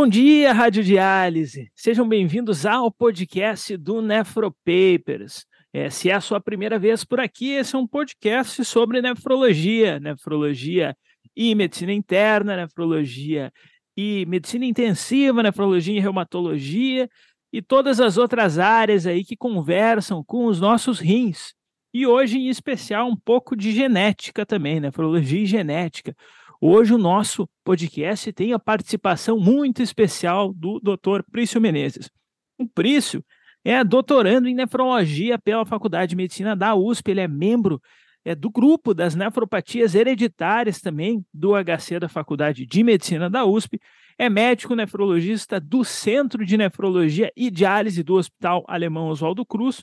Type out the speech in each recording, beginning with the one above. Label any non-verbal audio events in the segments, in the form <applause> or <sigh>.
Bom dia, Rádio Diálise. Sejam bem-vindos ao podcast do Nefropapers. É, se é a sua primeira vez por aqui, esse é um podcast sobre nefrologia, nefrologia e medicina interna, nefrologia e medicina intensiva, nefrologia e reumatologia e todas as outras áreas aí que conversam com os nossos rins. E hoje, em especial, um pouco de genética também, nefrologia e genética. Hoje o nosso podcast tem a participação muito especial do Dr. Prício Menezes. O Prício é doutorando em nefrologia pela Faculdade de Medicina da USP, ele é membro é, do grupo das nefropatias hereditárias também do HC da Faculdade de Medicina da USP, é médico nefrologista do Centro de Nefrologia e Diálise do Hospital Alemão Oswaldo Cruz,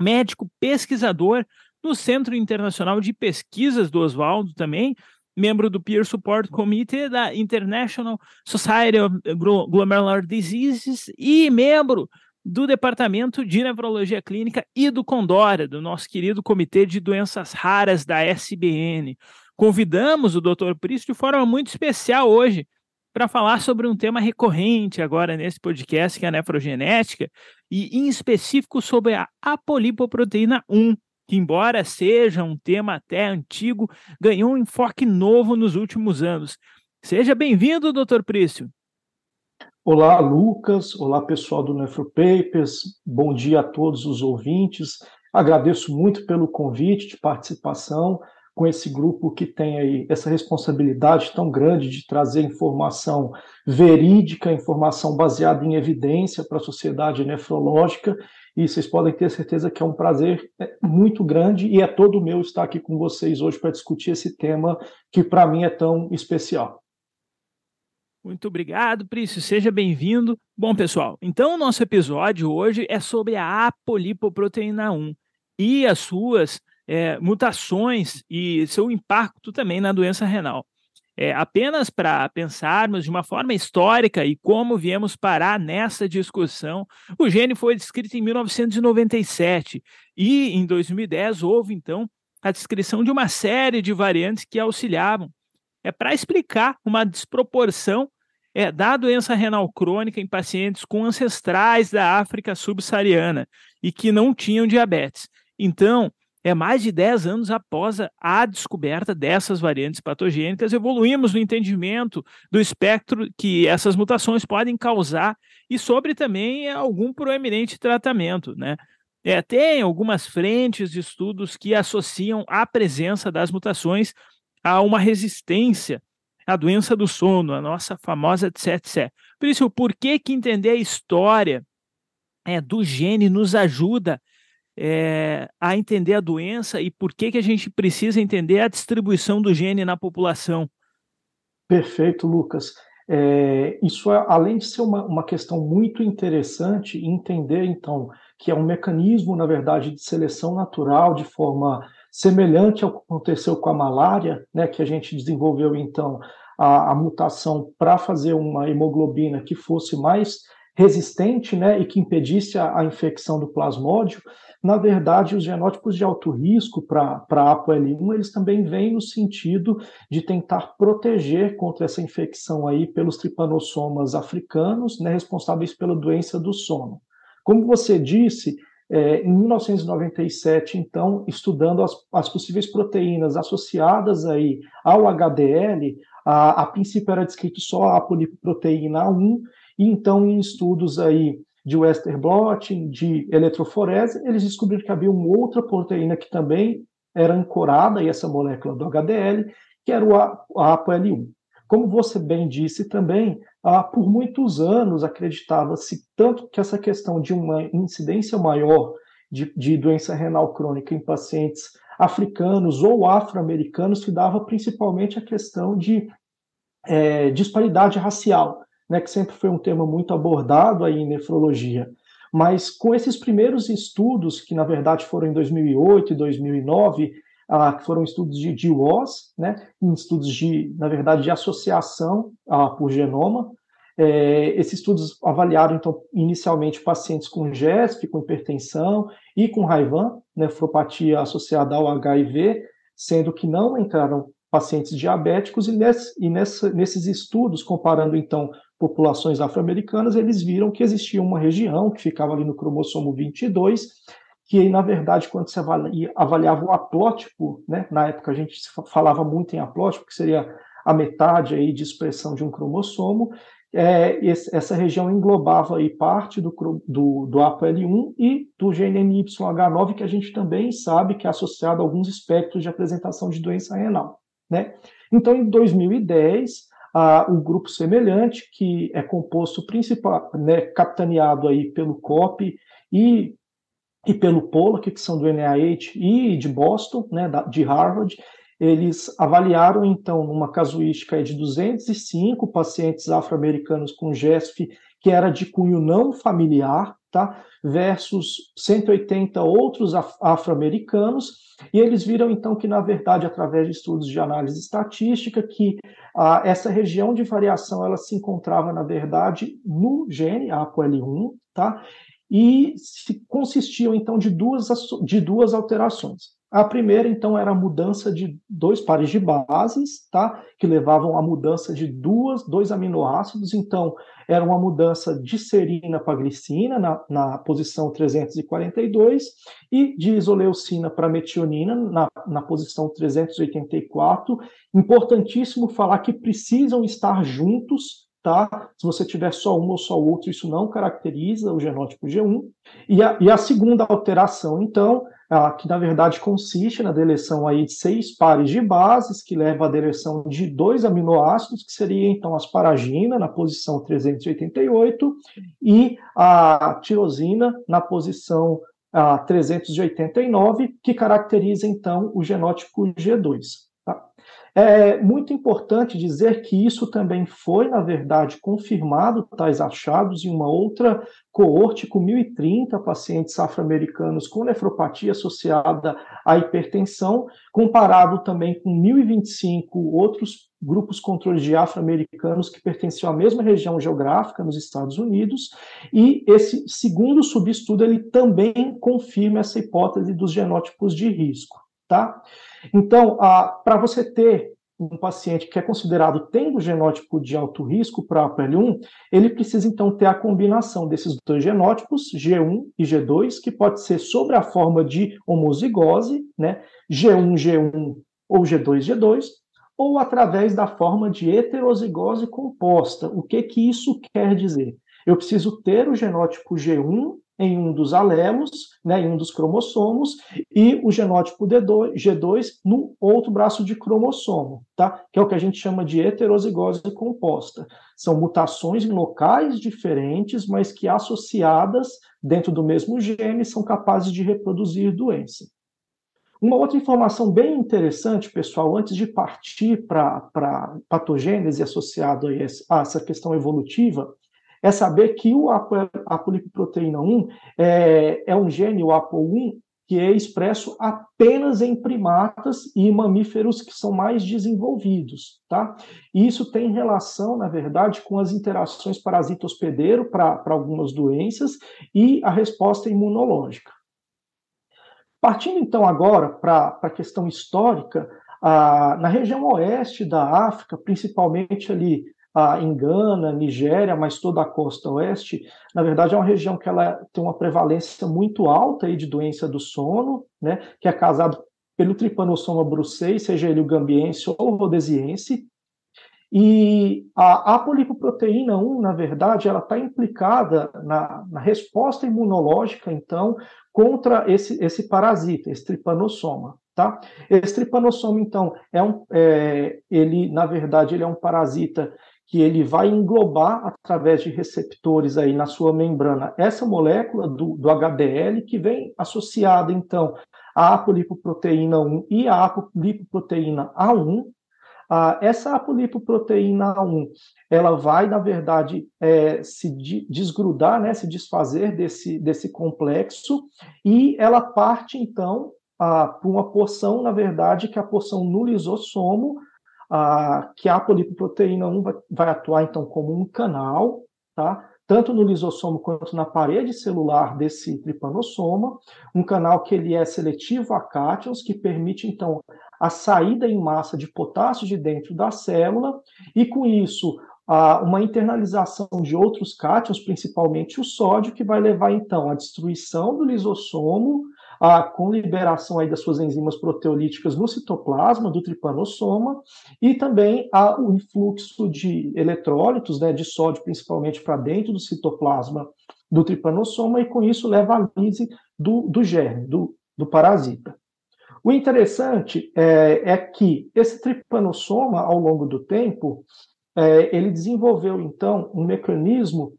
médico pesquisador no Centro Internacional de Pesquisas do Oswaldo também, membro do Peer Support Committee da International Society of Glomerular Diseases e membro do Departamento de Nefrologia Clínica e do Condora, do nosso querido Comitê de Doenças Raras da SBN. Convidamos o Dr. Pristo de forma muito especial hoje para falar sobre um tema recorrente agora nesse podcast, que é a nefrogenética, e em específico sobre a apolipoproteína 1, que, embora seja um tema até antigo, ganhou um enfoque novo nos últimos anos. Seja bem-vindo, Dr. Prício. Olá, Lucas. Olá, pessoal do Nefropapers. Bom dia a todos os ouvintes. Agradeço muito pelo convite de participação com esse grupo que tem aí essa responsabilidade tão grande de trazer informação verídica, informação baseada em evidência para a sociedade nefrológica e vocês podem ter certeza que é um prazer é, muito grande e é todo meu estar aqui com vocês hoje para discutir esse tema que para mim é tão especial. Muito obrigado, Prício. Seja bem-vindo. Bom, pessoal, então o nosso episódio hoje é sobre a apolipoproteína 1 e as suas é, mutações e seu impacto também na doença renal. É, apenas para pensarmos de uma forma histórica e como viemos parar nessa discussão, o gene foi descrito em 1997 e em 2010 houve então a descrição de uma série de variantes que auxiliavam é para explicar uma desproporção é, da doença renal crônica em pacientes com ancestrais da África subsaariana e que não tinham diabetes. Então, é mais de 10 anos após a descoberta dessas variantes patogênicas, evoluímos no entendimento do espectro que essas mutações podem causar e sobre também algum proeminente tratamento, né? É, tem algumas frentes de estudos que associam a presença das mutações a uma resistência à doença do sono, a nossa famosa TSETSE. Por isso, por que, que entender a história é, do gene nos ajuda é, a entender a doença e por que, que a gente precisa entender a distribuição do gene na população. Perfeito, Lucas. É, isso, é, além de ser uma, uma questão muito interessante, entender, então, que é um mecanismo, na verdade, de seleção natural, de forma semelhante ao que aconteceu com a malária, né, que a gente desenvolveu, então, a, a mutação para fazer uma hemoglobina que fosse mais resistente né, e que impedisse a, a infecção do plasmódio, na verdade, os genótipos de alto risco para a ApoL1, eles também vêm no sentido de tentar proteger contra essa infecção aí pelos tripanossomas africanos, né, responsáveis pela doença do sono. Como você disse, é, em 1997, então, estudando as, as, possíveis proteínas associadas aí ao HDL, a, a princípio era descrito só a poliproteína 1, e então em estudos aí de Western blotting, de eletroforese, eles descobriram que havia uma outra proteína que também era ancorada a essa molécula do HDL, que era o ApoL1. Como você bem disse também, por muitos anos acreditava-se tanto que essa questão de uma incidência maior de, de doença renal crônica em pacientes africanos ou afro-americanos se dava principalmente a questão de é, disparidade racial né, que sempre foi um tema muito abordado aí em nefrologia. Mas com esses primeiros estudos, que na verdade foram em 2008 e 2009, ah, que foram estudos de DWOS, né, estudos de, na verdade, de associação ah, por genoma, é, esses estudos avaliaram, então, inicialmente pacientes com GESP, com hipertensão e com Raivan, nefropatia associada ao HIV, sendo que não entraram pacientes diabéticos, e, nesse, e nessa, nesses estudos, comparando então populações afro-americanas, eles viram que existia uma região que ficava ali no cromossomo 22, que na verdade, quando se avalia, avaliava o haplótipo, né, na época a gente falava muito em haplótipo, que seria a metade aí de expressão de um cromossomo, é, esse, essa região englobava aí parte do, do, do ApoL1 e do gene NYH9, que a gente também sabe que é associado a alguns espectros de apresentação de doença renal. Né? Então, em 2010, ah, um grupo semelhante, que é composto principal, né, capitaneado aí pelo COP e, e pelo Pollack, que são do NIH e de Boston, né, de Harvard, eles avaliaram, então, numa casuística de 205 pacientes afro-americanos com GESF, que era de cunho não familiar, tá? versus 180 outros afro-americanos, e eles viram então que, na verdade, através de estudos de análise estatística, que ah, essa região de variação ela se encontrava, na verdade, no gene ApoL1, tá? e se consistiam então de duas, de duas alterações. A primeira, então, era a mudança de dois pares de bases, tá? Que levavam à mudança de duas, dois aminoácidos. Então, era uma mudança de serina para glicina, na, na posição 342, e de isoleucina para metionina, na, na posição 384. Importantíssimo falar que precisam estar juntos Tá? Se você tiver só um ou só outro, isso não caracteriza o genótipo G1. E a, e a segunda alteração, então, que na verdade consiste na deleção aí de seis pares de bases, que leva à deleção de dois aminoácidos, que seria então asparagina na posição 388 e a tirosina na posição 389, que caracteriza então o genótipo G2. É muito importante dizer que isso também foi, na verdade, confirmado, tais achados, em uma outra coorte com 1.030 pacientes afro-americanos com nefropatia associada à hipertensão, comparado também com 1.025 outros grupos controles de afro-americanos que pertenciam à mesma região geográfica nos Estados Unidos, e esse segundo subestudo ele também confirma essa hipótese dos genótipos de risco, tá? Então, para você ter um paciente que é considerado tendo genótipo de alto risco para a PL1, ele precisa então ter a combinação desses dois genótipos, G1 e G2, que pode ser sobre a forma de homozigose, né, G1, G1 ou G2, G2, ou através da forma de heterozigose composta. O que que isso quer dizer? Eu preciso ter o genótipo G1 em um dos alelos, né, em um dos cromossomos, e o genótipo D2, G2 no outro braço de cromossomo, tá? que é o que a gente chama de heterozigose composta. São mutações em locais diferentes, mas que associadas dentro do mesmo gene são capazes de reproduzir doença. Uma outra informação bem interessante, pessoal, antes de partir para a patogênese associada a essa questão evolutiva, é saber que o apolipoproteína 1 é, é um gene, o APO1, que é expresso apenas em primatas e mamíferos que são mais desenvolvidos, tá? E isso tem relação, na verdade, com as interações parasita-hospedeiro para algumas doenças e a resposta imunológica. Partindo então agora para a questão histórica, ah, na região oeste da África, principalmente ali ah, em Gana, Nigéria, mas toda a costa oeste, na verdade é uma região que ela tem uma prevalência muito alta aí de doença do sono, né, que é causado pelo tripanossoma brucei, seja ele o gambiense ou o rhodesiense, e a apolipoproteína 1, na verdade, ela está implicada na, na, resposta imunológica, então, contra esse, esse parasita, esse tripanossoma. Tá? Esse tripanossoma, então, é um, é, ele, na verdade, ele é um parasita que ele vai englobar através de receptores aí na sua membrana essa molécula do, do HDL que vem associada então à apolipoproteína 1 e à apolipoproteína A1. Ah, essa apolipoproteína A1 ela vai na verdade é, se desgrudar, né, se desfazer desse, desse complexo e ela parte então ah, para uma porção na verdade que é a porção no lisossomo a, que a polipoproteína 1 vai, vai atuar então como um canal, tá? tanto no lisossomo quanto na parede celular desse tripanossoma, um canal que ele é seletivo a cátions, que permite então a saída em massa de potássio de dentro da célula, e com isso, uma internalização de outros cátions, principalmente o sódio, que vai levar então à destruição do lisossomo, a, com liberação aí das suas enzimas proteolíticas no citoplasma do tripanossoma e também a, o influxo de eletrólitos, né, de sódio principalmente para dentro do citoplasma do tripanossoma e com isso leva à lise do, do germe, do, do parasita. O interessante é, é, que esse tripanossoma, ao longo do tempo, é, ele desenvolveu então um mecanismo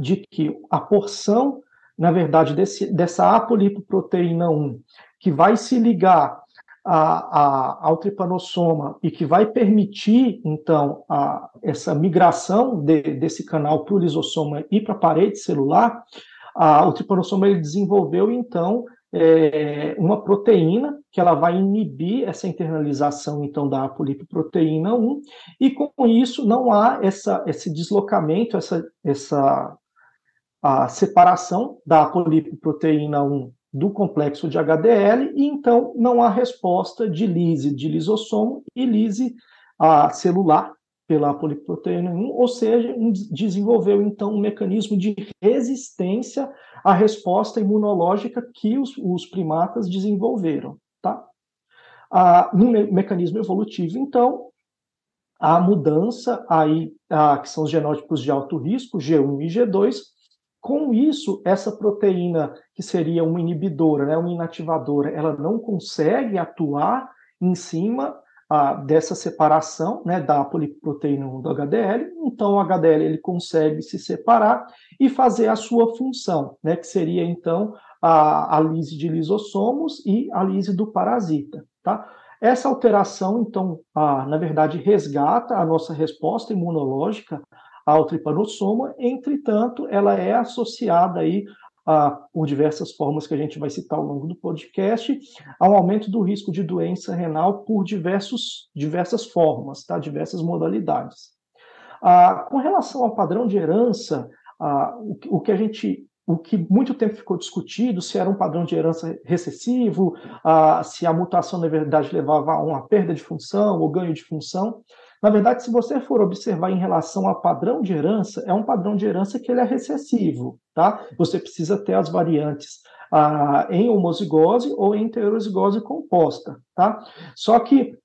de que a porção na verdade, desse, dessa apolipoproteína 1, que vai se ligar a, a, ao tripanossoma e que vai permitir, então, a, essa migração de, desse canal para o lisossoma e para a parede celular, o tripanossoma ele desenvolveu, então, é, uma proteína que ela vai inibir essa internalização, então, da apolipoproteína 1, e com isso não há essa, esse deslocamento, essa, essa a separação da poliproteína 1 do complexo de HDL, e então não há resposta de lise de lisossomo e lise a, celular pela poliproteína 1, ou seja, desenvolveu então um mecanismo de resistência à resposta imunológica que os, os primatas desenvolveram. Tá? Ah, no me mecanismo evolutivo, então, a mudança aí, ah, que são os genótipos de alto risco, G1 e G2, com isso, essa proteína, que seria uma inibidora, né, uma inativadora, ela não consegue atuar em cima ah, dessa separação né, da poliproteína 1 do HDL, então o HDL ele consegue se separar e fazer a sua função, né, que seria então a, a lise de lisossomos e a lise do parasita. Tá? Essa alteração, então, ah, na verdade, resgata a nossa resposta imunológica ao tripanossoma, entretanto, ela é associada aí a, por diversas formas que a gente vai citar ao longo do podcast, ao aumento do risco de doença renal por diversos, diversas formas, tá? diversas modalidades. Ah, com relação ao padrão de herança, ah, o, o, que a gente o que muito tempo ficou discutido, se era um padrão de herança recessivo, se a mutação, na verdade, levava a uma perda de função ou ganho de função. Na verdade, se você for observar em relação ao padrão de herança, é um padrão de herança que ele é recessivo, tá? Você precisa ter as variantes ah, em homozigose ou em heterozigose composta, tá? Só que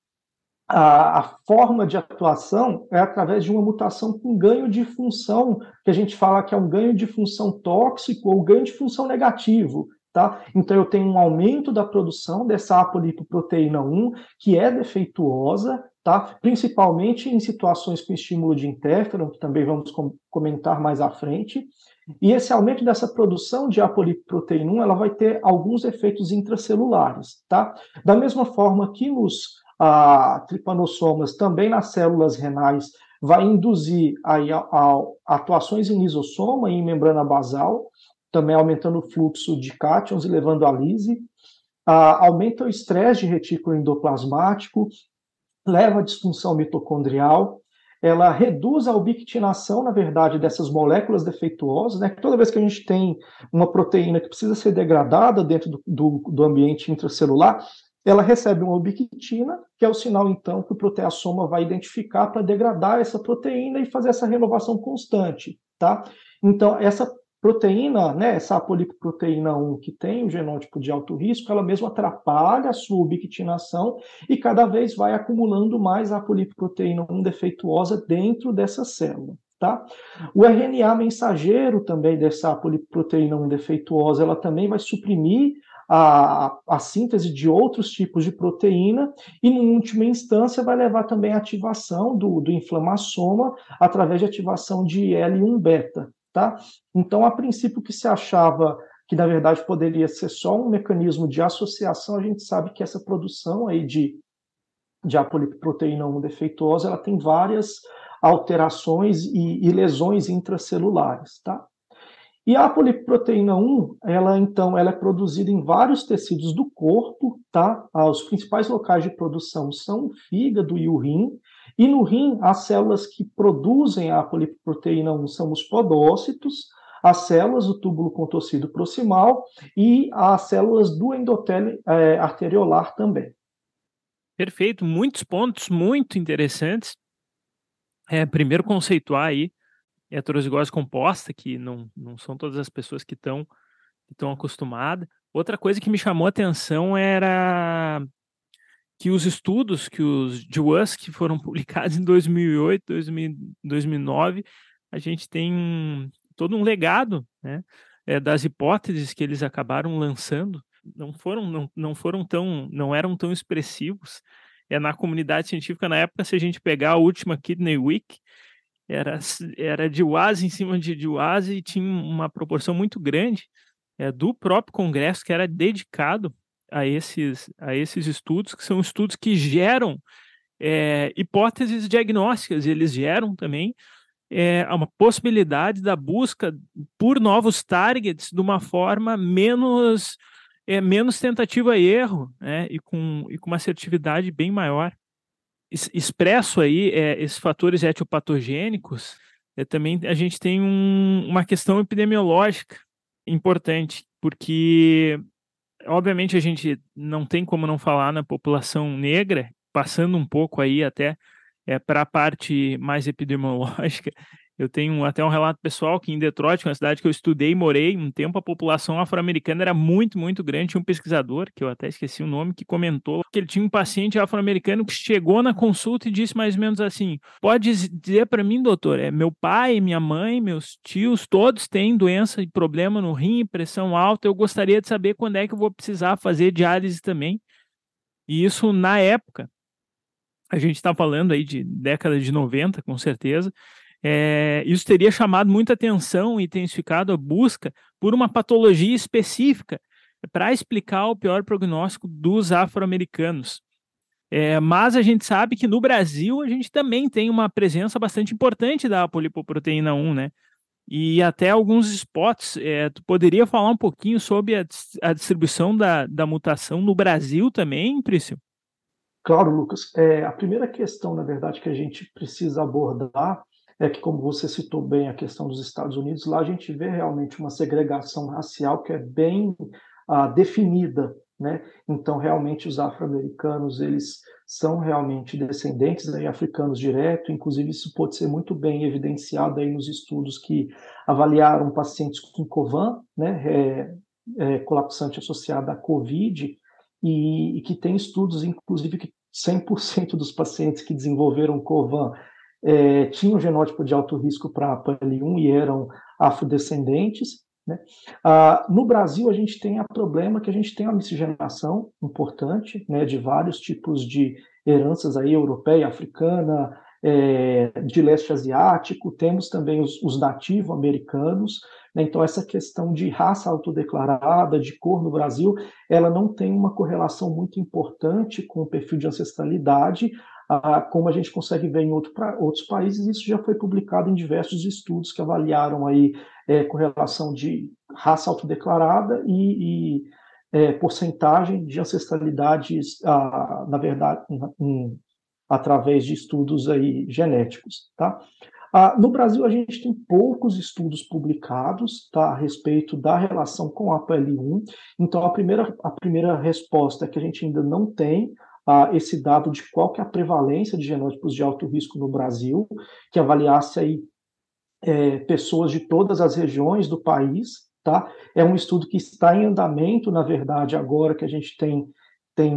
a, a, forma de atuação é através de uma mutação com ganho de função, que a gente fala que é um ganho de função tóxico ou ganho de função negativo. Tá? Então, eu tenho um aumento da produção dessa apolipoproteína 1, que é defeituosa, tá? principalmente em situações com estímulo de interferon, que também vamos com comentar mais à frente. E esse aumento dessa produção de apolipoproteína 1, ela vai ter alguns efeitos intracelulares. Tá? Da mesma forma que nos ah, tripanossomas, também nas células renais, vai induzir aí a, a, atuações em lisossoma e em membrana basal, também aumentando o fluxo de cátions e levando a lise. Ah, aumenta o estresse de retículo endoplasmático, leva à disfunção mitocondrial, ela reduz a ubictinação, na verdade, dessas moléculas defeituosas, né? Toda vez que a gente tem uma proteína que precisa ser degradada dentro do, do, do ambiente intracelular, ela recebe uma ubiquitina, que é o sinal, então, que o proteassoma vai identificar para degradar essa proteína e fazer essa renovação constante, tá? Então, essa proteína, né, essa apolipoproteína 1 que tem o genótipo de alto risco, ela mesmo atrapalha a sua ubiquitinação e cada vez vai acumulando mais apolipoproteína 1 defeituosa dentro dessa célula. Tá? O RNA mensageiro também dessa apolipoproteína 1 defeituosa, ela também vai suprimir a, a, síntese de outros tipos de proteína e, em última instância, vai levar também à ativação do, do inflamassoma através de ativação de L1-beta. Tá? Então, a princípio, que se achava que na verdade poderia ser só um mecanismo de associação, a gente sabe que essa produção aí de, de apolipoproteína 1 defeituosa, ela tem várias alterações e, e lesões intracelulares, tá? E a apolipoproteína 1, ela então, ela é produzida em vários tecidos do corpo, tá? Ah, os principais locais de produção são o fígado e o rim, e no rim, as células que produzem a poliproteína 1 são os podócitos, as células do túbulo contorcido proximal e as células do endotélio é, arteriolar também. Perfeito, muitos pontos muito interessantes. É, primeiro, conceituar aí heterozigose composta, que não, não são todas as pessoas que estão estão acostumadas. Outra coisa que me chamou a atenção era que os estudos que os de que foram <laughs> publicados em 2008, 2009, a gente tem todo um legado né, é, das hipóteses que eles acabaram lançando. Não foram, não, não foram tão, não eram tão expressivos. É na comunidade científica na época, se a gente pegar a última Kidney Week, era, era de UAS em cima de, de UAS e tinha uma proporção muito grande é, do próprio Congresso que era dedicado a esses, a esses estudos, que são estudos que geram é, hipóteses diagnósticas, eles geram também é, uma possibilidade da busca por novos targets de uma forma menos, é, menos tentativa e erro, né, e, com, e com uma assertividade bem maior. Expresso aí é, esses fatores etiopatogênicos, é, também a gente tem um, uma questão epidemiológica importante, porque obviamente a gente não tem como não falar na população negra, passando um pouco aí até é, para a parte mais epidemiológica, eu tenho até um relato pessoal que em Detroit, uma cidade que eu estudei e morei um tempo, a população afro-americana era muito, muito grande. Tinha um pesquisador, que eu até esqueci o nome, que comentou que ele tinha um paciente afro-americano que chegou na consulta e disse mais ou menos assim: pode dizer para mim, doutor, é meu pai, minha mãe, meus tios, todos têm doença e problema no rim, pressão alta. Eu gostaria de saber quando é que eu vou precisar fazer diálise também. E isso na época. A gente está falando aí de década de 90, com certeza é, isso teria chamado muita atenção e intensificado a busca por uma patologia específica para explicar o pior prognóstico dos afro-americanos. É, mas a gente sabe que no Brasil a gente também tem uma presença bastante importante da polipoproteína 1, né? E até alguns spots. É, tu poderia falar um pouquinho sobre a, a distribuição da, da mutação no Brasil também, Prício? Claro, Lucas. É, a primeira questão, na verdade, que a gente precisa abordar é que, como você citou bem a questão dos Estados Unidos, lá a gente vê realmente uma segregação racial que é bem ah, definida, né? Então, realmente, os afro-americanos, eles são realmente descendentes aí, africanos direto, inclusive isso pode ser muito bem evidenciado aí nos estudos que avaliaram pacientes com COVAN, né, é, é, colapsante associado à COVID, e, e que tem estudos, inclusive, que 100% dos pacientes que desenvolveram COVAN é, tinham genótipo de alto risco para PL1 e eram afrodescendentes. Né? Ah, no Brasil, a gente tem o problema que a gente tem uma miscigenação importante né, de vários tipos de heranças aí, europeia, africana, é, de leste asiático, temos também os, os nativo-americanos, né? então essa questão de raça autodeclarada, de cor no Brasil, ela não tem uma correlação muito importante com o perfil de ancestralidade, ah, como a gente consegue ver em outro, pra, outros países, isso já foi publicado em diversos estudos que avaliaram aí é, correlação de raça autodeclarada e, e é, porcentagem de ancestralidades, ah, na verdade, em, através de estudos aí genéticos, tá? Ah, no Brasil, a gente tem poucos estudos publicados tá, a respeito da relação com a PL1. Então, a primeira, a primeira resposta que a gente ainda não tem ah, esse dado de qual que é a prevalência de genótipos de alto risco no Brasil, que avaliasse aí é, pessoas de todas as regiões do país, tá? É um estudo que está em andamento, na verdade, agora que a gente tem, tem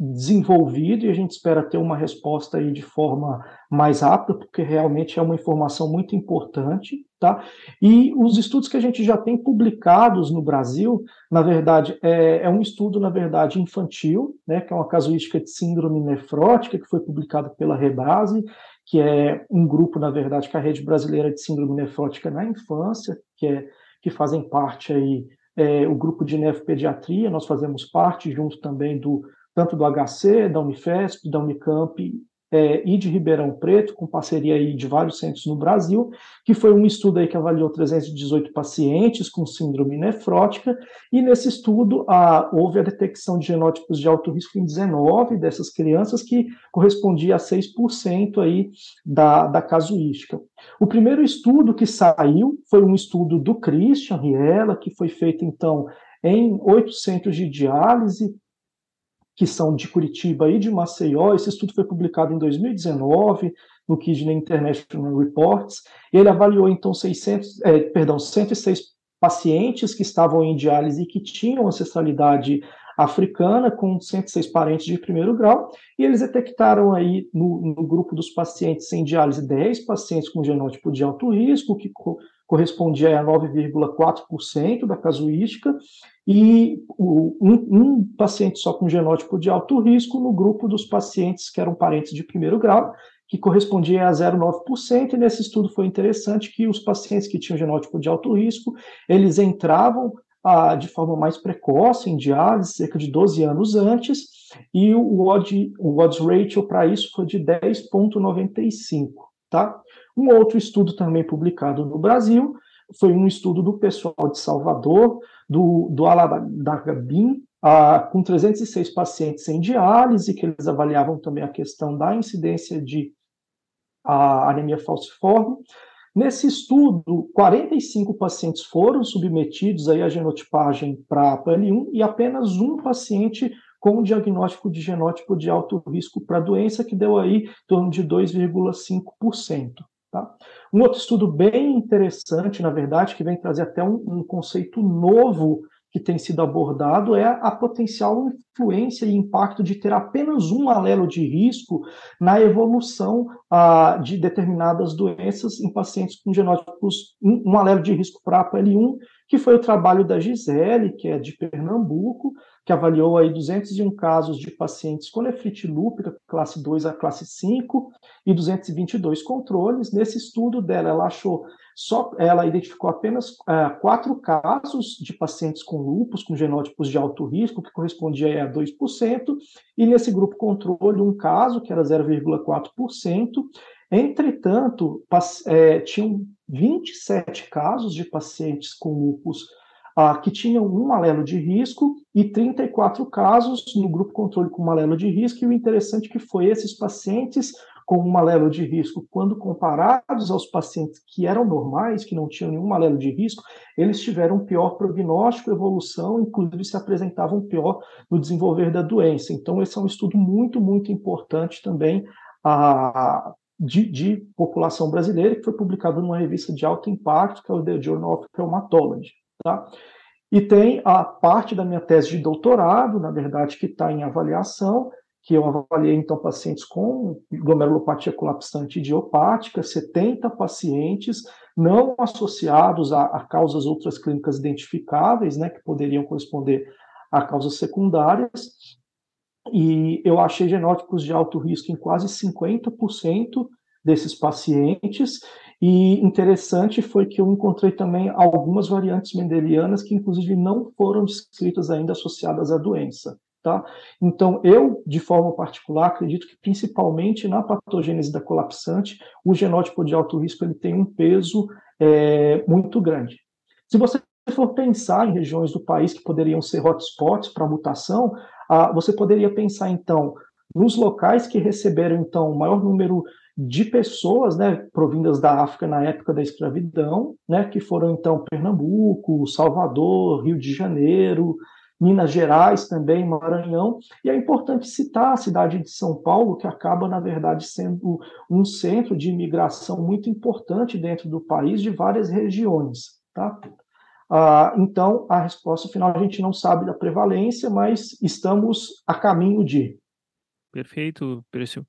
desenvolvido e a gente espera ter uma resposta aí de forma mais rápida, porque realmente é uma informação muito importante, tá? E os estudos que a gente já tem publicados no Brasil, na verdade, é, é um estudo, na verdade, infantil, né, que é uma casuística de síndrome nefrótica, que foi publicado pela Rebase, que é um grupo, na verdade, que é a Rede Brasileira de Síndrome Nefrótica na Infância, que é que fazem parte aí é, o grupo de nefropediatria, nós fazemos parte, junto também do tanto do HC, da Unifesp, da Unicamp é, e de Ribeirão Preto, com parceria aí de vários centros no Brasil, que foi um estudo aí que avaliou 318 pacientes com síndrome nefrótica, e nesse estudo a, houve a detecção de genótipos de alto risco em 19 dessas crianças, que correspondia a 6% aí da, da casuística. O primeiro estudo que saiu foi um estudo do Christian Riella, que foi feito então em oito centros de diálise, que são de Curitiba e de Maceió. Esse estudo foi publicado em 2019 no Kidney International Reports. Ele avaliou então 600, é, perdão, 106 pacientes que estavam em diálise e que tinham ancestralidade africana, com 106 parentes de primeiro grau, e eles detectaram aí no, no grupo dos pacientes sem diálise 10 pacientes com genótipo de alto risco, que co correspondia a 9,4% da casuística, e um, um, paciente só com genótipo de alto risco no grupo dos pacientes que eram parentes de primeiro grau, que correspondia a 0,9%, e nesse estudo foi interessante que os pacientes que tinham genótipo de alto risco, eles entravam ah, de forma mais precoce em diálise, cerca de 12 anos antes, e o odds, o odds ratio para isso foi de 10,95, tá? Um outro estudo também publicado no Brasil foi um estudo do pessoal de Salvador, do, do Aladagabim, ah, com 306 pacientes em diálise, que eles avaliavam também a questão da incidência de a anemia falciforme. Nesse estudo, 45 pacientes foram submetidos aí à genotipagem para PL1 e apenas um paciente com diagnóstico de genótipo de alto risco para a doença, que deu aí em torno de 2,5%. Tá? Um outro estudo bem interessante, na verdade, que vem trazer até um, um conceito novo que tem sido abordado é a potencial influência e impacto de ter apenas um alelo de risco na evolução ah, de determinadas doenças em pacientes com genótipos, um, um alelo de risco para APL1, que foi o trabalho da Gisele, que é de Pernambuco, que avaliou aí 201 casos de pacientes com nefrite lúpica, classe 2 a classe 5, e 222 controles. Nesse estudo dela, ela achou só ela identificou apenas uh, quatro casos de pacientes com lupus, com genótipos de alto risco, que correspondia a 2%, e nesse grupo controle, um caso, que era 0,4%. Entretanto, é, tinham 27 casos de pacientes com lupus ah, que tinham um alelo de risco e 34 casos no grupo controle com um alelo de risco. E o interessante é que foi esses pacientes com um alelo de risco, quando comparados aos pacientes que eram normais, que não tinham nenhum alelo de risco, eles tiveram um pior prognóstico, evolução, inclusive se apresentavam pior no desenvolver da doença. Então, esse é um estudo muito, muito importante também a, de, de, população brasileira, que foi publicado numa revista de alto impacto, que é o The Journal of Rheumatology. Tá? E tem a parte da minha tese de doutorado, na verdade, que está em avaliação, que eu avaliei, então, pacientes com glomerulopatia colapsante idiopática, 70 pacientes não associados a, a causas outras clínicas identificáveis, né, que poderiam corresponder a causas secundárias, e eu achei genótipos de alto risco em quase 50% desses pacientes, e interessante foi que eu encontrei também algumas variantes mendelianas que, inclusive, não foram descritas ainda associadas à doença. Tá? Então, eu, de forma particular, acredito que principalmente na patogênese da colapsante, o genótipo de alto risco ele tem um peso é, muito grande. Se você for pensar em regiões do país que poderiam ser hotspots para mutação, ah, você poderia pensar, então, nos locais que receberam, então, o maior número de pessoas, né, provindas da África na época da escravidão, né, que foram, então, Pernambuco, Salvador, Rio de Janeiro, Minas Gerais também, Maranhão, e é importante citar a cidade de São Paulo, que acaba, na verdade, sendo um centro de imigração muito importante dentro do país, de várias regiões. Tá? Ah, então, a resposta final a gente não sabe da prevalência, mas estamos a caminho de. Perfeito, Precio.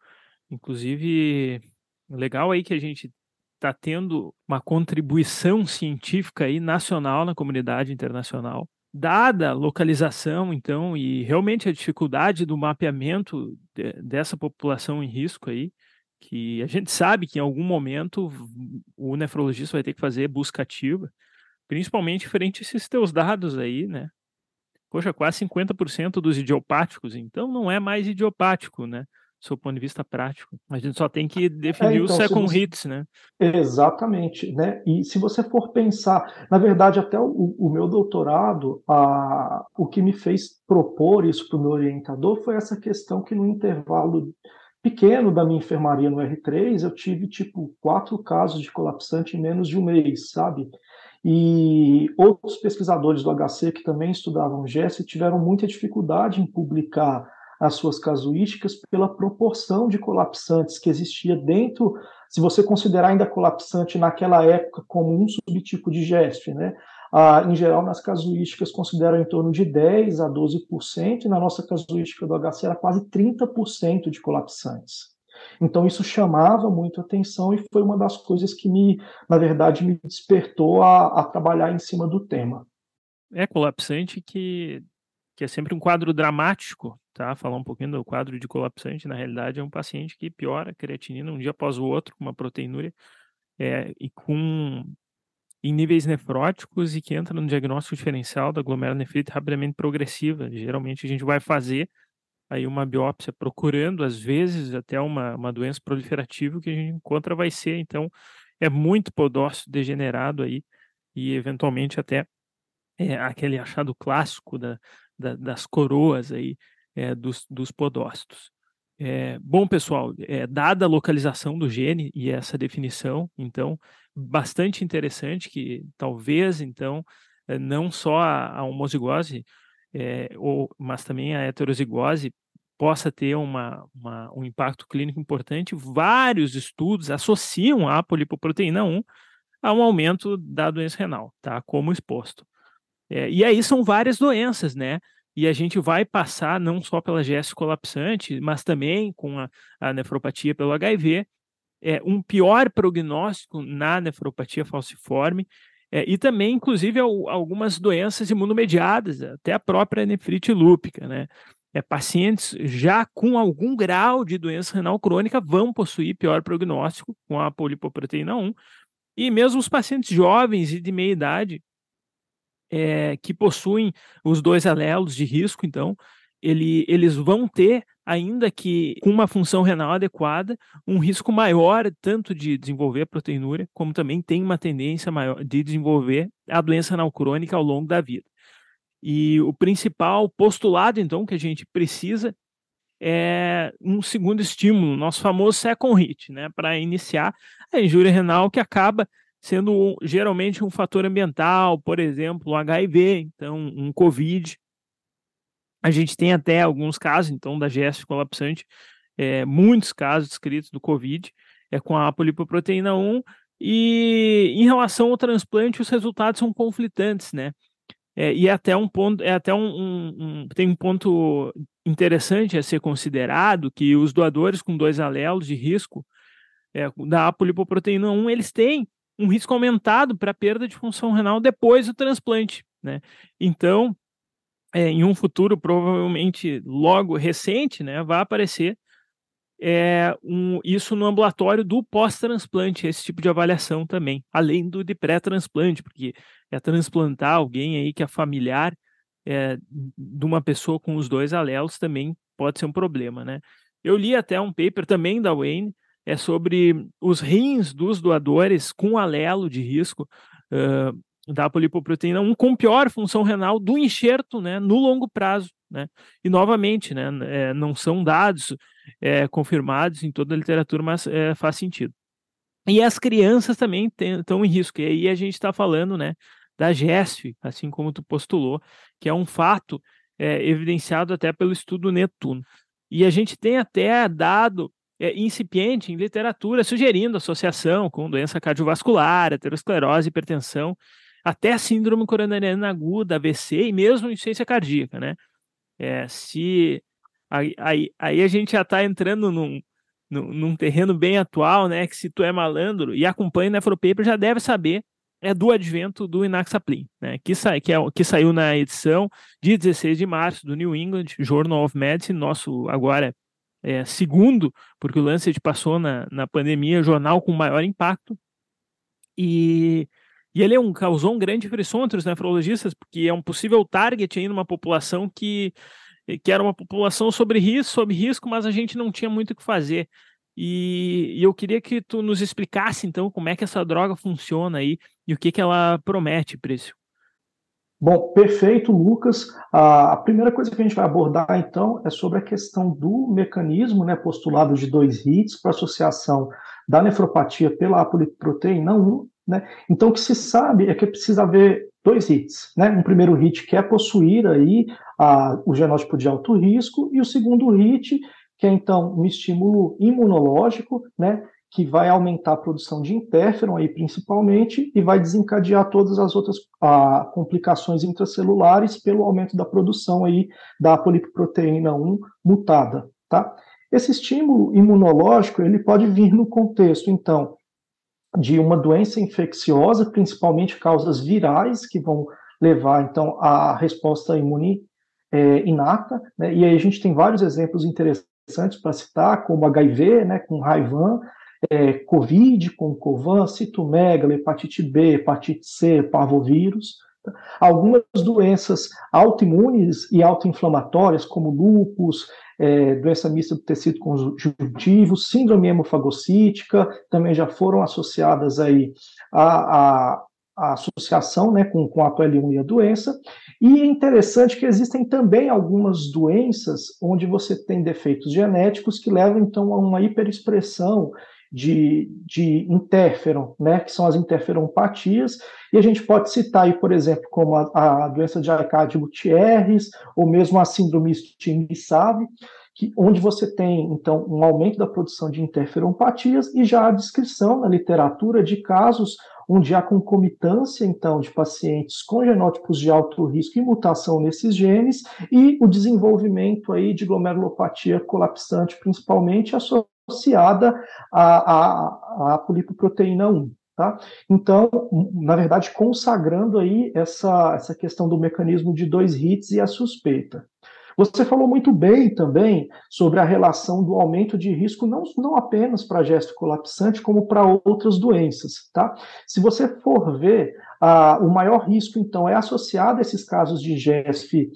Inclusive, legal aí que a gente está tendo uma contribuição científica aí nacional na comunidade internacional Dada a localização, então, e realmente a dificuldade do mapeamento de, dessa população em risco aí, que a gente sabe que em algum momento o nefrologista vai ter que fazer busca ativa, principalmente frente a esses teus dados aí, né? Poxa, quase 50% dos idiopáticos, então não é mais idiopático, né? do ponto de vista prático. A gente só tem que definir é, então, o second você... hits, né? Exatamente, né? E se você for pensar, na verdade, até o, o meu doutorado, a, o que me fez propor isso para o meu orientador foi essa questão que no intervalo pequeno da minha enfermaria no R3, eu tive, tipo, quatro casos de colapsante em menos de um mês, sabe? E outros pesquisadores do HC que também estudavam GES tiveram muita dificuldade em publicar as suas casuísticas pela proporção de colapsantes que existia dentro, se você considerar ainda colapsante naquela época como um subtipo de GESF, né? Ah, em geral, nas casuísticas consideram em torno de 10 a 12%, e na nossa casuística do HC era quase 30% de colapsantes. Então isso chamava muito atenção e foi uma das coisas que me, na verdade, me despertou a, a trabalhar em cima do tema. É colapsante que, que é sempre um quadro dramático, tá? Falar um pouquinho do quadro de colapsante, na realidade é um paciente que piora a creatinina um dia após o outro com uma proteinúria é, e com em níveis nefróticos e que entra no diagnóstico diferencial da glomerulonefrite rapidamente progressiva. Geralmente a gente vai fazer aí uma biópsia procurando, às vezes, até uma, uma doença proliferativa, que a gente encontra vai ser, então, é muito podócito degenerado aí, e eventualmente até é, aquele achado clássico da, da, das coroas aí, é, dos, dos podócitos. É, bom, pessoal, é, dada a localização do gene e essa definição, então, bastante interessante que talvez, então, é, não só a, a homozigose, é, ou, mas também a heterozigose possa ter uma, uma, um impacto clínico importante, vários estudos associam a polipoproteína 1 a um aumento da doença renal, tá? Como exposto. É, e aí são várias doenças, né? E a gente vai passar não só pela GS colapsante, mas também com a, a nefropatia pelo HIV, é, um pior prognóstico na nefropatia falciforme, é, e também, inclusive, algumas doenças imunomediadas, até a própria nefrite lúpica, né? É, pacientes já com algum grau de doença renal crônica vão possuir pior prognóstico com a polipoproteína 1, e mesmo os pacientes jovens e de meia idade é, que possuem os dois alelos de risco, então, ele, eles vão ter, ainda que com uma função renal adequada, um risco maior tanto de desenvolver proteinúria, como também tem uma tendência maior de desenvolver a doença renal crônica ao longo da vida. E o principal postulado, então, que a gente precisa é um segundo estímulo, nosso famoso second hit, né, para iniciar a injúria renal, que acaba sendo geralmente um fator ambiental, por exemplo, o HIV, então um COVID. A gente tem até alguns casos, então, da GS colapsante, é, muitos casos descritos do COVID, é com a polipoproteína 1, e em relação ao transplante, os resultados são conflitantes, né? É, e é até um ponto, é até um, um, um, tem um ponto interessante a ser considerado que os doadores com dois alelos de risco é, da apolipoproteína 1, eles têm um risco aumentado para perda de função renal depois do transplante, né? Então, é, em um futuro provavelmente logo recente, né, vai aparecer é, um, isso no ambulatório do pós-transplante, esse tipo de avaliação também, além do de pré-transplante, porque é transplantar alguém aí que é familiar é, de uma pessoa com os dois alelos também pode ser um problema, né? Eu li até um paper também da Wayne, é sobre os rins dos doadores com alelo de risco uh, da polipoproteína 1 com pior função renal do enxerto, né, no longo prazo, né? E novamente, né, é, não são dados é, confirmados em toda a literatura, mas é, faz sentido. E as crianças também estão em risco. E aí a gente está falando, né, da GESF, assim como tu postulou, que é um fato é, evidenciado até pelo estudo Netuno. E a gente tem até dado é, incipiente em literatura sugerindo associação com doença cardiovascular, aterosclerose, hipertensão, até síndrome coronariana aguda, AVC e mesmo insuficiência cardíaca, né? É, se Aí, aí, a gente já está entrando num, num, num, terreno bem atual, né? Que se tu é malandro e acompanha o Nefropaper, já deve saber é do advento do Inaxaplin, né? Que, sa que, é, que saiu na edição de 16 de março do New England Journal of Medicine, nosso agora é, segundo, porque o Lancet passou na, na pandemia, jornal com maior impacto. E, e ele é um, causou um grande frisson entre os nefrologistas, porque é um possível target aí numa população que que era uma população sobre risco, sob risco, mas a gente não tinha muito o que fazer. E, e, eu queria que tu nos explicasse, então, como é que essa droga funciona aí e o que, que ela promete, Prício. Bom, perfeito, Lucas. A primeira coisa que a gente vai abordar, então, é sobre a questão do mecanismo né, postulado de dois hits para associação da nefropatia pela apolipoproteína 1. Né? Então, o que se sabe é que precisa haver dois hits, né? Um primeiro hit que é possuir aí a, o genótipo de alto risco e o segundo hit que é então um estímulo imunológico, né? Que vai aumentar a produção de interferon aí principalmente e vai desencadear todas as outras a, complicações intracelulares pelo aumento da produção aí da polipoproteína 1 mutada, tá? Esse estímulo imunológico ele pode vir no contexto então de uma doença infecciosa, principalmente causas virais, que vão levar, então, à resposta imune é, inata, né? e aí a gente tem vários exemplos interessantes para citar, como HIV, né, com Raivan, é, Covid com Covan, citomegalo, hepatite B, hepatite C, parvovírus? Algumas doenças autoimunes e autoinflamatórias, como lúpus, é, doença mista do tecido conjuntivo, síndrome hemofagocítica, também já foram associadas aí à associação né, com, com a PL1 e a doença. E é interessante que existem também algumas doenças onde você tem defeitos genéticos que levam, então, a uma hiperexpressão de, de interferon, né, que são as interferonpatias, e a gente pode citar aí, por exemplo, como a, a doença de Aicardi-Gutierrez, ou mesmo a síndrome Stimmy-Save, que, onde você tem, então, um aumento da produção de interferonpatias e já a descrição na literatura de casos onde há concomitância, então, de pacientes com genótipos de alto risco e mutação nesses genes e o desenvolvimento aí de glomerulopatia colapsante, principalmente associada à, à, à polipoproteína 1. Tá? Então, na verdade, consagrando aí essa, essa questão do mecanismo de dois hits e a suspeita. Você falou muito bem também sobre a relação do aumento de risco, não, não apenas para gesto colapsante, como para outras doenças. Tá? Se você for ver, ah, o maior risco, então, é associado a esses casos de GESF,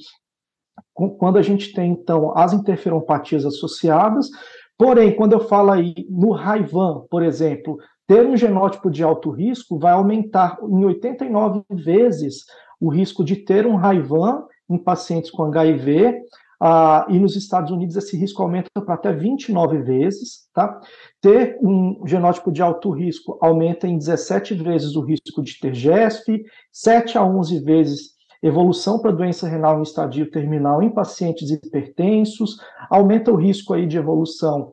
quando a gente tem, então, as interferompatias associadas, Porém, quando eu falo aí no Raivan, por exemplo, ter um genótipo de alto risco vai aumentar em 89 vezes o risco de ter um Raivan em pacientes com HIV, ah, e nos Estados Unidos esse risco aumenta para até 29 vezes, tá? Ter um genótipo de alto risco aumenta em 17 vezes o risco de ter GESF, 7 a 11 vezes evolução para doença renal em estadio terminal em pacientes hipertensos, aumenta o risco aí de evolução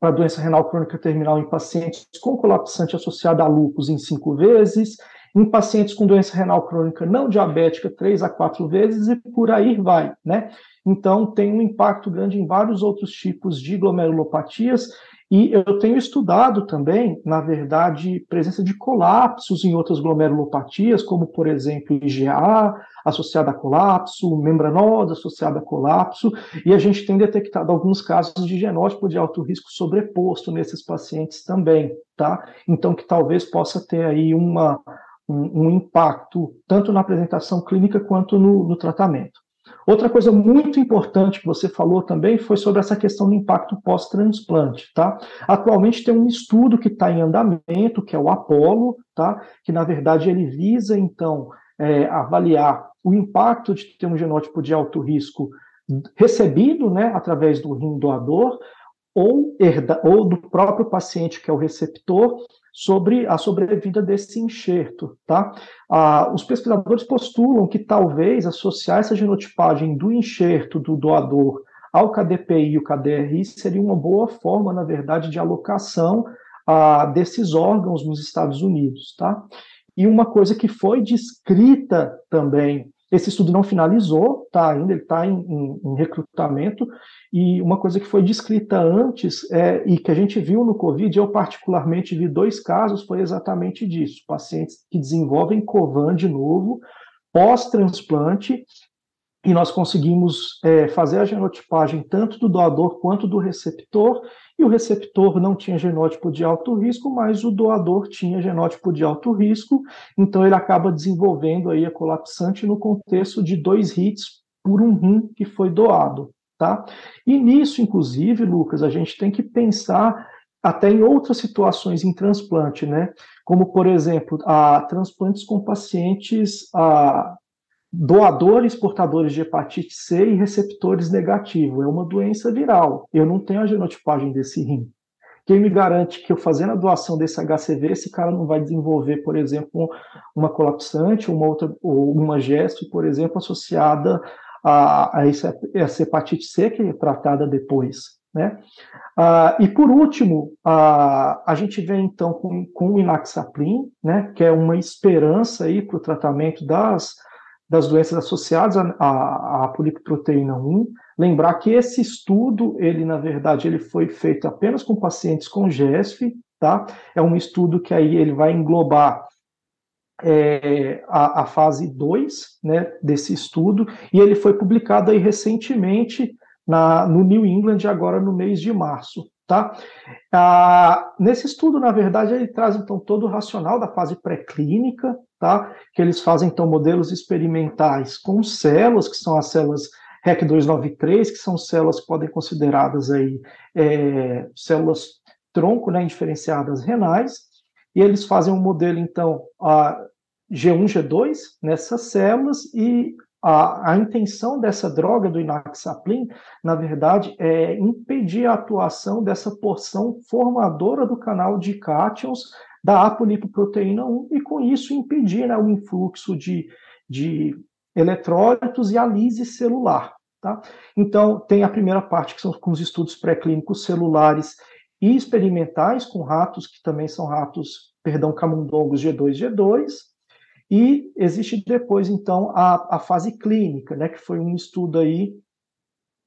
para doença renal crônica terminal em pacientes com colapsante associado a lúpus em cinco vezes, em pacientes com doença renal crônica não diabética três a quatro vezes e por aí vai, né? Então tem um impacto grande em vários outros tipos de glomerulopatias e eu tenho estudado também, na verdade, presença de colapsos em outras glomerulopatias, como, por exemplo, IgA associada a colapso, membranosa associada a colapso, e a gente tem detectado alguns casos de genótipo de alto risco sobreposto nesses pacientes também, tá? Então, que talvez possa ter aí uma, um, um impacto tanto na apresentação clínica quanto no, no tratamento. Outra coisa muito importante que você falou também foi sobre essa questão do impacto pós-transplante, tá? Atualmente tem um estudo que está em andamento, que é o Apollo, tá? Que na verdade ele visa então é, avaliar o impacto de ter um genótipo de alto risco recebido, né, através do rim doador ou, herda, ou do próprio paciente que é o receptor sobre a sobrevida desse enxerto. Tá? Ah, os pesquisadores postulam que talvez associar essa genotipagem do enxerto do doador ao KDPI e o KDRI seria uma boa forma, na verdade, de alocação ah, desses órgãos nos Estados Unidos. Tá? E uma coisa que foi descrita também esse estudo não finalizou, tá ainda, ele está em, em, em, recrutamento, e uma coisa que foi descrita antes é, e que a gente viu no Covid, eu particularmente vi dois casos, foi exatamente disso: pacientes que desenvolvem COVAN de novo, pós-transplante, e nós conseguimos é, fazer a genotipagem tanto do doador quanto do receptor, e o receptor não tinha genótipo de alto risco, mas o doador tinha genótipo de alto risco, então ele acaba desenvolvendo aí a colapsante no contexto de dois hits por um rim que foi doado, tá? E nisso, inclusive, Lucas, a gente tem que pensar até em outras situações em transplante, né? Como, por exemplo, a transplantes com pacientes a, doadores portadores de hepatite C e receptores negativos. É uma doença viral. Eu não tenho a genotipagem desse rim. Quem me garante que eu fazendo a doação desse HCV, esse cara não vai desenvolver, por exemplo, uma colapsante, uma outra, ou uma gesto, por exemplo, associada a, a essa, essa hepatite C que é tratada depois, né? Ah, e por último, ah, a gente vem então com, com o inaxaplin, né, que é uma esperança para o tratamento das, das doenças associadas à, à, à polipoproteína 1. Lembrar que esse estudo, ele na verdade, ele foi feito apenas com pacientes com GESF, tá? É um estudo que aí ele vai englobar é, a, a, fase 2 né, desse estudo, e ele foi publicado aí recentemente na, no New England, agora no mês de março. Tá? Ah, nesse estudo, na verdade, ele traz então todo o racional da fase pré-clínica, tá? que eles fazem então modelos experimentais com células, que são as células REC293, que são células que podem consideradas aí é, células tronco, né, indiferenciadas renais, e eles fazem um modelo então G1, G2 nessas células e a, a, intenção dessa droga do inaxaplin, na verdade, é impedir a atuação dessa porção formadora do canal de cátions da apolipoproteína 1 e, com isso, impedir né, o influxo de, de eletrólitos e a lise celular. Tá? Então, tem a primeira parte, que são com os estudos pré-clínicos celulares e experimentais, com ratos que também são ratos, perdão, camundongos G2, G2, e existe depois, então, a, a fase clínica, né, que foi um estudo aí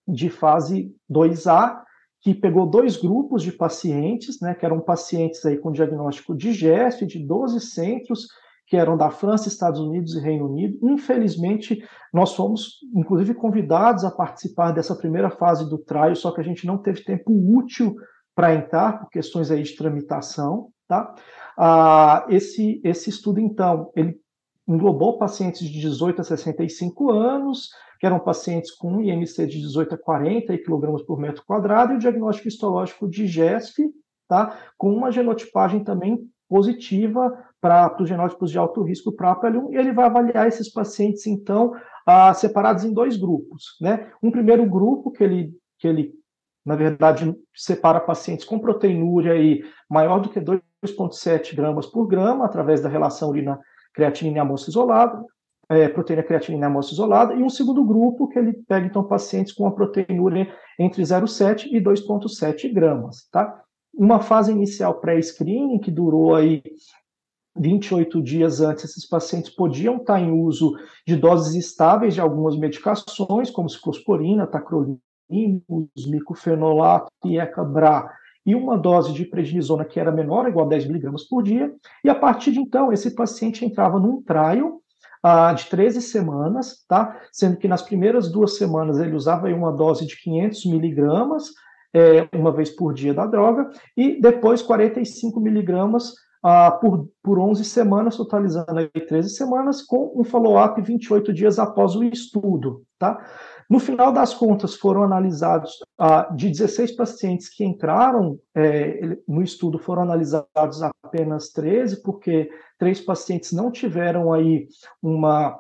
de fase 2A, que pegou dois grupos de pacientes, né, que eram pacientes aí com diagnóstico de de 12 centros, que eram da França, Estados Unidos e Reino Unido. Infelizmente, nós fomos, inclusive, convidados a participar dessa primeira fase do trial, só que a gente não teve tempo útil para entrar, por questões aí de tramitação, tá? Ah, esse, esse estudo, então, ele englobou pacientes de 18 a 65 anos, que eram pacientes com IMC de 18 a 40 kg por metro quadrado, e o diagnóstico histológico de GESF, tá? com uma genotipagem também positiva para os genótipos de alto risco para a PL1, e ele vai avaliar esses pacientes, então, ah, separados em dois grupos. Né? Um primeiro grupo, que ele, que ele, na verdade, separa pacientes com proteinúria aí maior do que 2,7 gramas por grama, através da relação urina creatinina em amostra isolada, é, proteína creatinina em amostra isolada, e um segundo grupo que ele pega, então, pacientes com a proteinúria entre 0,7 e 2,7 gramas, tá? Uma fase inicial pré-screening, que durou aí 28 dias antes, esses pacientes podiam estar em uso de doses estáveis de algumas medicações, como ciclosporina, tacrolimus, micofenolato e ecabra, e uma dose de prednisona que era menor, igual a 10 miligramas por dia, e a partir de então, esse paciente entrava num trial uh, de 13 semanas, tá? Sendo que nas primeiras duas semanas ele usava uma dose de 500 miligramas, é, uma vez por dia da droga, e depois 45 miligramas uh, por, por 11 semanas, totalizando aí 13 semanas, com um follow-up 28 dias após o estudo, tá? No final das contas, foram analisados, ah, de 16 pacientes que entraram é, no estudo, foram analisados apenas 13, porque três pacientes não tiveram aí uma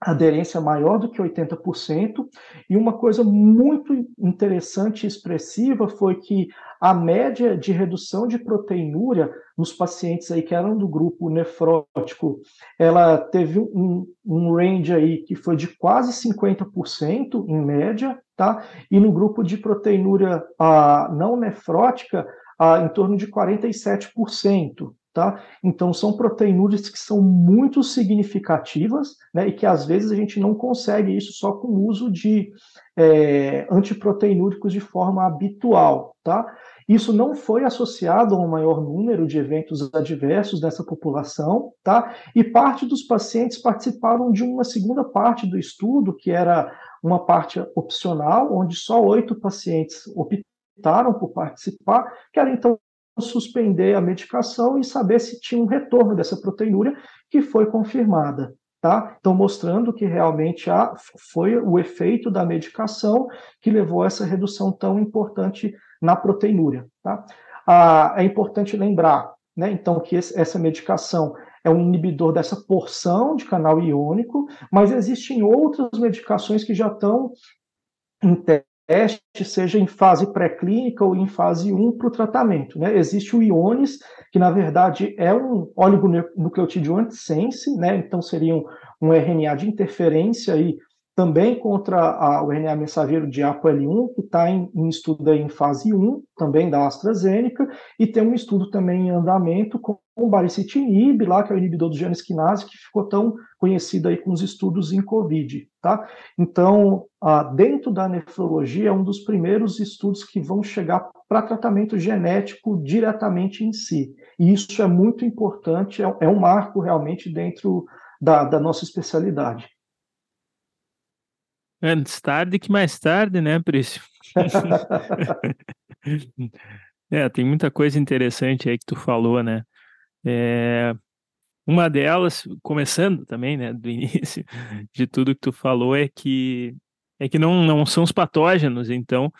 aderência maior do que 80%, e uma coisa muito interessante e expressiva foi que a média de redução de proteinúria nos pacientes aí que eram do grupo nefrótico, ela teve um, um range aí que foi de quase 50% em média, tá? E no grupo de proteinúria ah, não nefrótica, ah, em torno de 47%. Tá? Então, são proteinúrias que são muito significativas né, e que às vezes a gente não consegue isso só com o uso de é, antiproteinúricos de forma habitual. Tá? Isso não foi associado a um maior número de eventos adversos nessa população, tá? E parte dos pacientes participaram de uma segunda parte do estudo, que era uma parte opcional, onde só oito pacientes optaram por participar, que era então suspender a medicação e saber se tinha um retorno dessa proteinúria, que foi confirmada. Tá? Então, mostrando que realmente há, foi o efeito da medicação que levou a essa redução tão importante na proteinúria. Tá? Ah, é importante lembrar, né, então, que esse, essa medicação é um inibidor dessa porção de canal iônico, mas existem outras medicações que já estão em teste, seja em fase pré-clínica ou em fase 1 para o tratamento. Né? Existe o IONIS, que na verdade é um oligonucleotídeo antissense, né? então seria um, um RNA de interferência aí também contra a, o RNA mensageiro de ApoL1, que está em, em, estudo em fase 1, também da AstraZeneca, e tem um estudo também em andamento com o baricitinib, lá, que é o inibidor do gene esquinase, que ficou tão conhecido aí com os estudos em COVID, tá? Então, ah, dentro da nefrologia, é um dos primeiros estudos que vão chegar para tratamento genético diretamente em si. E isso é muito importante, é, é um marco realmente dentro da, da nossa especialidade. Antes tarde que mais tarde, né, Prício? <laughs> é, tem muita coisa interessante aí que tu falou, né? É, uma delas, começando também, né, do <laughs> início de tudo que tu falou, é que é que não, não são os patógenos, então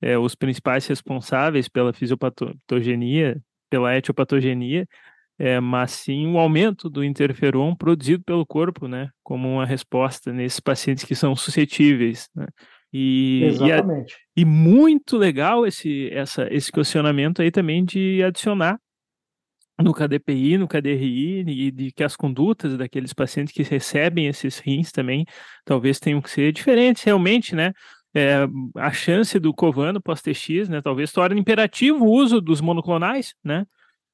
é, os principais responsáveis pela fisiopatogenia, pela etiopatogenia, é, mas sim o aumento do interferon produzido pelo corpo, né, como uma resposta nesses pacientes que são suscetíveis, né? E, Exatamente. E, a, e muito legal esse, essa, esse questionamento aí também de adicionar no KDPI, no KDRI, e de que as condutas daqueles pacientes que recebem esses rins também talvez tenham que ser diferentes realmente, né? É, a chance do covano pós-TX, né? Talvez torne imperativo o uso dos monoclonais, né?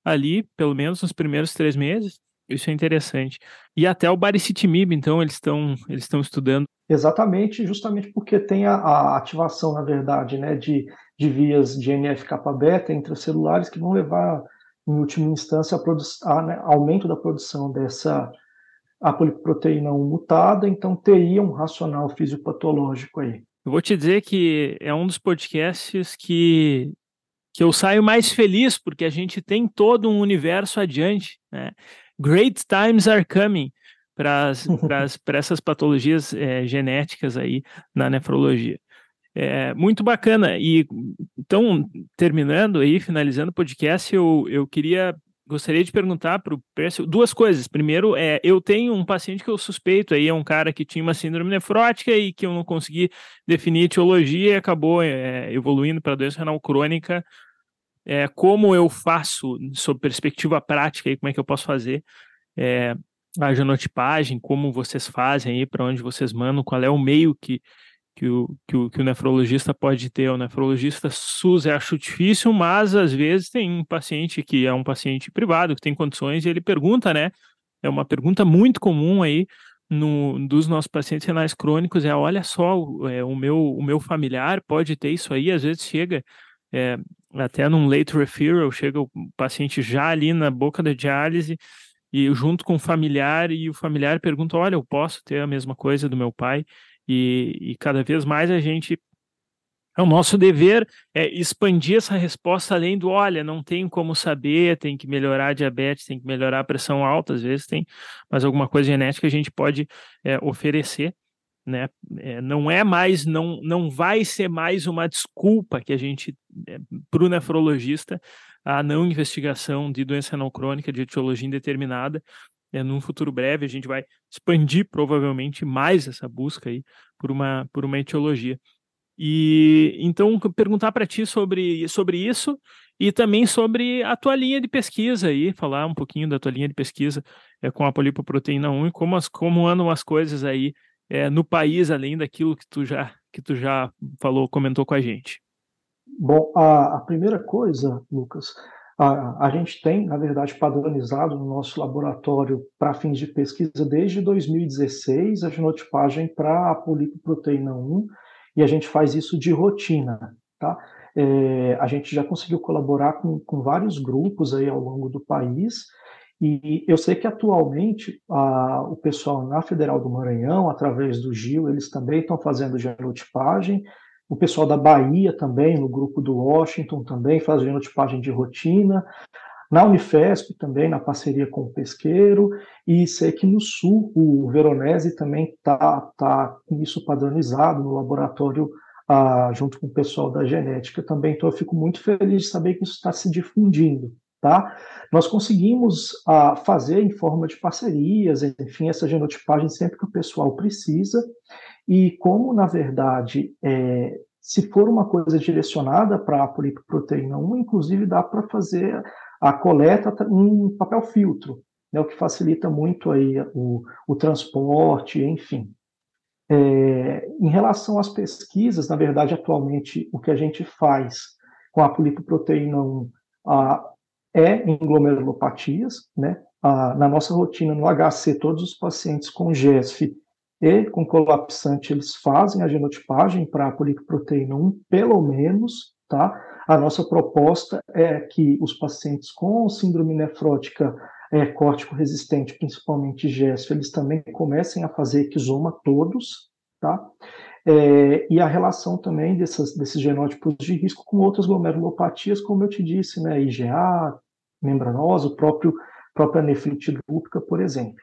Ali, pelo menos nos primeiros três meses. Isso é interessante. E até o baricitimib, então, eles estão eles estão estudando. Exatamente, justamente porque tem a, a, ativação, na verdade, né, de, de vias de NF-kappa-beta intracelulares que vão levar, em última instância, a, a né, aumento da produção dessa apolipoproteína 1 mutada, então teria um racional fisiopatológico aí. Eu vou te dizer que é um dos podcasts que que eu saio mais feliz porque a gente tem todo um universo adiante. Né? Great times are coming para <laughs> essas patologias é, genéticas aí na nefrologia. É, muito bacana. E então, terminando aí, finalizando o podcast, eu, eu queria gostaria de perguntar para o Pércio duas coisas. Primeiro, é, eu tenho um paciente que eu suspeito aí, é um cara que tinha uma síndrome nefrótica e que eu não consegui definir etiologia e acabou é, evoluindo para doença renal crônica. É, como eu faço, sob perspectiva prática, aí, como é que eu posso fazer é, a genotipagem, como vocês fazem aí, para onde vocês mandam, qual é o meio que, que o, que o, que o nefrologista pode ter. O nefrologista SUS eu acho difícil, mas às vezes tem um paciente que é um paciente privado, que tem condições, e ele pergunta, né? É uma pergunta muito comum aí no, dos nossos pacientes renais crônicos, é olha só, é, o, meu, o meu familiar pode ter isso aí, às vezes chega é, até num late referral, chega o paciente já ali na boca da diálise, e junto com o familiar, e o familiar pergunta: Olha, eu posso ter a mesma coisa do meu pai? E, e cada vez mais a gente. É o nosso dever é expandir essa resposta além do olha, não tem como saber, tem que melhorar a diabetes, tem que melhorar a pressão alta, às vezes tem, mas alguma coisa genética a gente pode é, oferecer né? É, não é mais, não, não vai ser mais uma desculpa que a gente, é, para o nefrologista, a não investigação de doença renal crônica de etiologia indeterminada. É, num futuro breve, a gente vai expandir provavelmente mais essa busca aí por uma, por uma etiologia. E então perguntar para ti sobre, sobre isso e também sobre a tua linha de pesquisa aí, falar um pouquinho da tua linha de pesquisa é, com a polipoproteína 1 e como, as, como andam as coisas aí é, no país, além daquilo que tu já que tu já falou, comentou com a gente? Bom, a, a primeira coisa, Lucas, a, a, gente tem, na verdade, padronizado no nosso laboratório para fins de pesquisa desde 2016 a genotipagem para a polipoproteína 1 e a gente faz isso de rotina, tá? É, a gente já conseguiu colaborar com, com vários grupos aí ao longo do país e eu sei que atualmente a, o pessoal na Federal do Maranhão, através do Gil, eles também estão fazendo genotipagem. O pessoal da Bahia também, no grupo do Washington, também faz genotipagem de rotina. Na Unifesp também, na parceria com o Pesqueiro. E sei que no Sul, o Veronese também está tá com isso padronizado no laboratório ah, junto com o pessoal da genética também. Então, eu fico muito feliz de saber que isso está se difundindo. Tá? Nós conseguimos ah, fazer em forma de parcerias, enfim, essa genotipagem sempre que o pessoal precisa, e como, na verdade, é, Se for uma coisa direcionada para a polipoproteína 1, inclusive dá para fazer a coleta em papel filtro, né, o que facilita muito aí o, o transporte, enfim. É, em relação às pesquisas, na verdade, atualmente, o que a gente faz com a polipoproteína 1 a, é em glomerulopatias, né? A, na nossa rotina, no HC, todos os pacientes com GESF e com colapsante, eles fazem a genotipagem para a polipoproteína 1, pelo menos, tá? A nossa proposta é que os pacientes com síndrome nefrótica é, córtico-resistente, principalmente GESF, eles também comecem a fazer exoma todos, tá? É, e a relação também dessas, desses genótipos de risco com outras glomerulopatias, como eu te disse, né, IgA, membranosa, o próprio própria nefrite lúpica, por exemplo.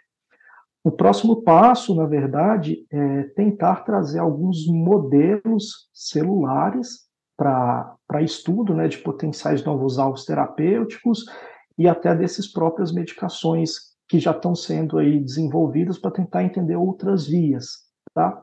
O próximo passo, na verdade, é tentar trazer alguns modelos celulares para estudo né, de potenciais novos alvos terapêuticos e até desses próprias medicações que já estão sendo aí desenvolvidas para tentar entender outras vias, tá?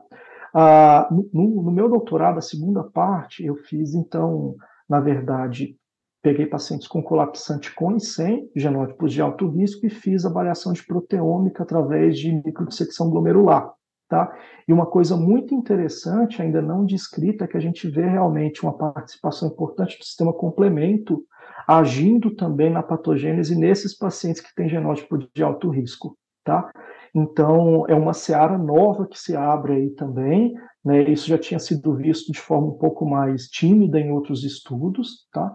Ah, no, no, meu doutorado, a segunda parte, eu fiz, então, na verdade, peguei pacientes com colapsante com e sem genótipos de alto risco e fiz avaliação de proteômica através de microdissecção glomerular. Tá? E uma coisa muito interessante, ainda não descrita, é que a gente vê realmente uma participação importante do sistema complemento agindo também na patogênese nesses pacientes que têm genótipo de alto risco. Tá? Então, é uma seara nova que se abre aí também, né? Isso já tinha sido visto de forma um pouco mais tímida em outros estudos, tá?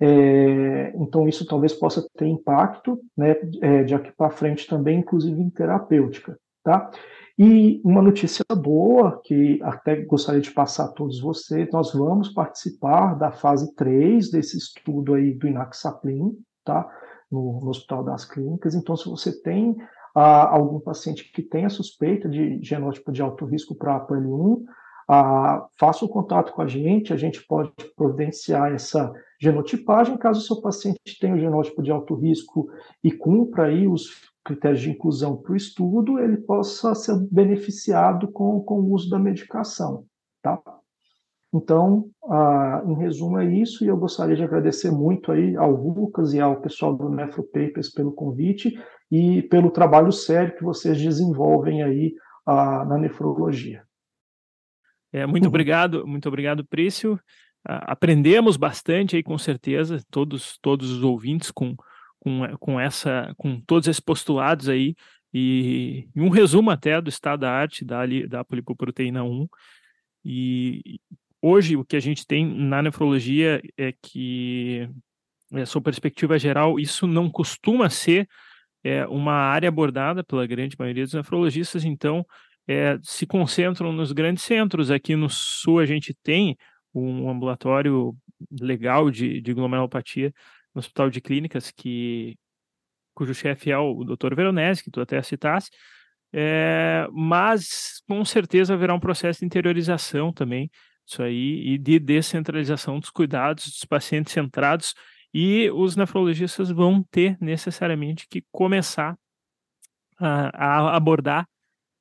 É, então, isso talvez possa ter impacto, né, é, de aqui para frente também, inclusive em terapêutica, tá? E uma notícia boa, que até gostaria de passar a todos vocês, nós vamos participar da fase 3 desse estudo aí do Inaxaplin, tá? No, no Hospital das Clínicas. Então, se você tem a algum paciente que tenha suspeita de genótipo de alto risco para a PL1, faça o contato com a gente, a gente pode providenciar essa genotipagem, caso o seu paciente tenha o genótipo de alto risco e cumpra aí os critérios de inclusão para o estudo, ele possa ser beneficiado com, com o uso da medicação, tá? Então, ah, em resumo, é isso, e eu gostaria de agradecer muito aí ao Lucas e ao pessoal do Nefro Papers pelo convite e pelo trabalho sério que vocês desenvolvem aí ah, na nefrologia. É, muito uhum. obrigado, muito obrigado, Prício. Ah, aprendemos bastante aí, com certeza, todos, todos os ouvintes com, com, com, essa, com todos esses postulados aí, e, e um resumo até do estado da arte da, da polipoproteína 1. E hoje o que a gente tem na nefrologia é que, é, sob perspectiva geral, isso não costuma ser é, uma área abordada pela grande maioria dos nefrologistas, então é, se concentram nos grandes centros. Aqui no sul a gente tem um ambulatório legal de, de glomerulopatia no Hospital de Clínicas, que, cujo chefe é o Dr. Veronese, que tu até citasse, é, mas com certeza haverá um processo de interiorização também isso aí, e de descentralização dos cuidados dos pacientes centrados, e os nefrologistas vão ter necessariamente que começar a, a abordar,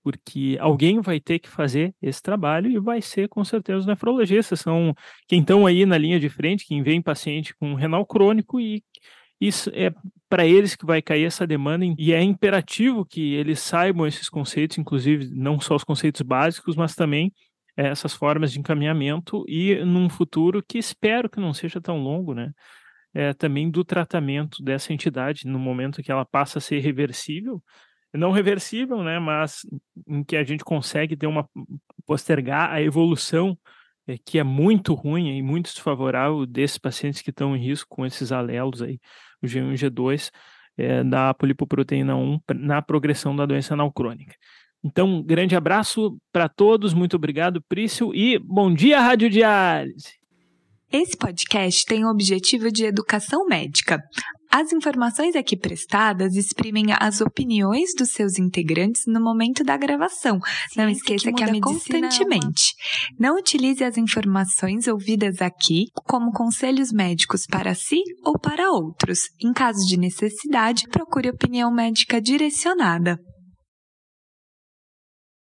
porque alguém vai ter que fazer esse trabalho e vai ser com certeza os nefrologistas, são quem estão aí na linha de frente, quem vem paciente com renal crônico e isso é para eles que vai cair essa demanda e é imperativo que eles saibam esses conceitos, inclusive não só os conceitos básicos, mas também essas formas de encaminhamento e num futuro que espero que não seja tão longo, né? É, também do tratamento dessa entidade no momento que ela passa a ser reversível, não reversível, né? Mas em que a gente consegue ter uma postergar a evolução é, que é muito ruim e muito desfavorável desses pacientes que estão em risco com esses alelos aí, o G1 e G2 é, da polipoproteína 1 na progressão da doença anal crônica. Então, um grande abraço para todos, muito obrigado, Prício, e bom dia, Rádio Diálise! Esse podcast tem o objetivo de educação médica. As informações aqui prestadas exprimem as opiniões dos seus integrantes no momento da gravação. Ciência Não esqueça que, que a medicina constantemente. É uma... Não utilize as informações ouvidas aqui como conselhos médicos para si ou para outros. Em caso de necessidade, procure opinião médica direcionada.